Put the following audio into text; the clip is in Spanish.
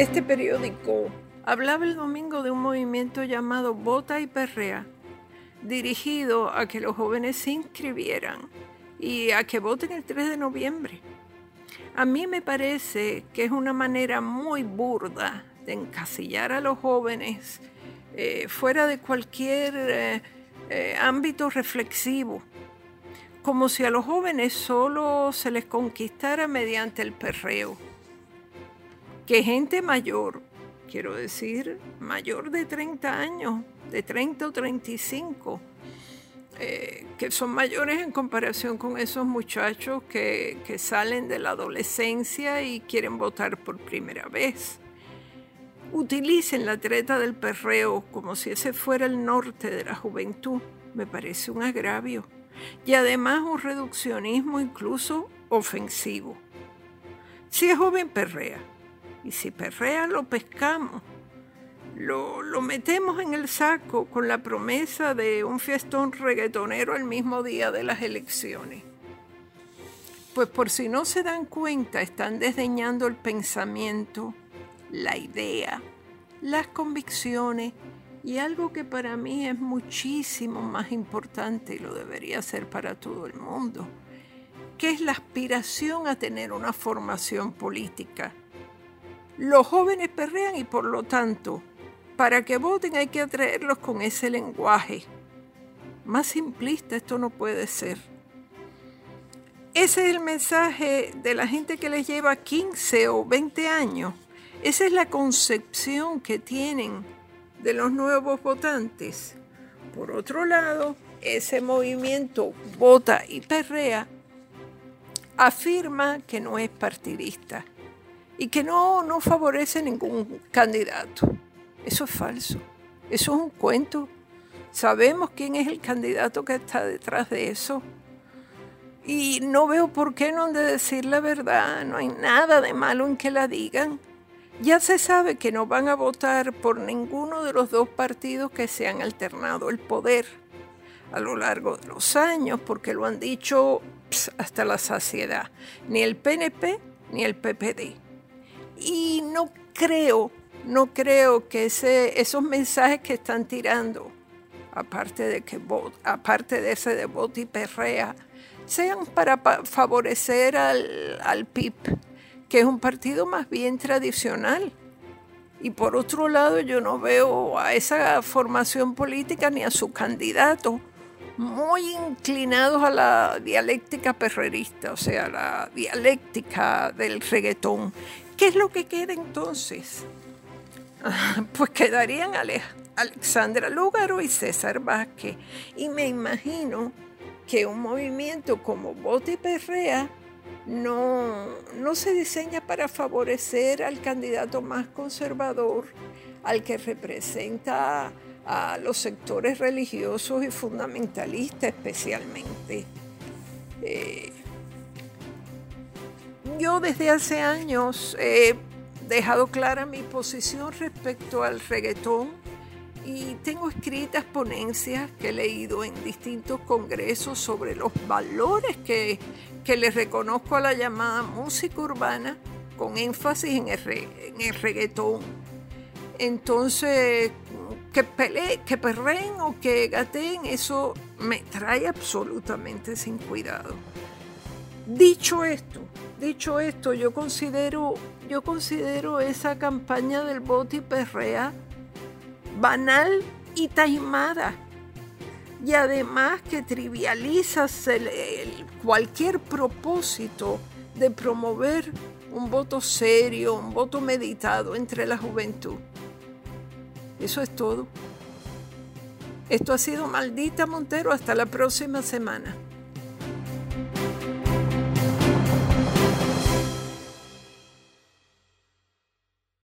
Este periódico hablaba el domingo de un movimiento llamado Vota y Perrea, dirigido a que los jóvenes se inscribieran y a que voten el 3 de noviembre. A mí me parece que es una manera muy burda de encasillar a los jóvenes eh, fuera de cualquier eh, eh, ámbito reflexivo, como si a los jóvenes solo se les conquistara mediante el perreo. Que gente mayor, quiero decir, mayor de 30 años, de 30 o 35, eh, que son mayores en comparación con esos muchachos que, que salen de la adolescencia y quieren votar por primera vez. Utilicen la treta del perreo como si ese fuera el norte de la juventud. Me parece un agravio y además un reduccionismo incluso ofensivo. Si es joven, perrea. Y si perrea, lo pescamos lo, metemos en el saco con la promesa de un fiestón reggaetonero el mismo día de las elecciones. Pues por si no se dan cuenta, están desdeñando el pensamiento, la idea, las convicciones y algo que para mí es muchísimo más importante y lo debería ser para todo el mundo, que es la aspiración a tener una formación política. Los jóvenes perrean y por lo tanto para que voten hay que atraerlos con ese lenguaje. Más simplista esto no puede ser. Ese es el mensaje de la gente que les lleva 15 o 20 años. Esa es la concepción que tienen de los nuevos votantes. Por otro lado, ese movimiento Vota y Perrea afirma que no es partidista y que no, no favorece ningún candidato. Eso es falso. Eso es un cuento. Sabemos quién es el candidato que está detrás de eso. Y no veo por qué no han de decir la verdad. No hay nada de malo en que la digan. Ya se sabe que no van a votar por ninguno de los dos partidos que se han alternado el poder a lo largo de los años, porque lo han dicho hasta la saciedad. Ni el PNP ni el PPD. Y no creo no creo que esos mensajes que están tirando, aparte de, que, aparte de ese de bot y perrea, sean para favorecer al, al PIB, que es un partido más bien tradicional. Y por otro lado, yo no veo a esa formación política ni a su candidato muy inclinados a la dialéctica perrerista, o sea, la dialéctica del reggaetón. ¿Qué es lo que queda entonces? pues quedarían Alexandra Lúgaro y César Vázquez. Y me imagino que un movimiento como Bote Perrea no, no se diseña para favorecer al candidato más conservador, al que representa a los sectores religiosos y fundamentalistas especialmente. Eh, yo desde hace años he dejado clara mi posición respecto al reggaetón y tengo escritas ponencias que he leído en distintos congresos sobre los valores que, que le reconozco a la llamada música urbana con énfasis en el, el reggaetón. Entonces, que peleen, que perreen o que gateen, eso me trae absolutamente sin cuidado. Dicho esto, dicho esto, yo considero yo considero esa campaña del y perrea banal y taimada. Y además que trivializa cualquier propósito de promover un voto serio, un voto meditado entre la juventud. Eso es todo. Esto ha sido Maldita Montero. Hasta la próxima semana.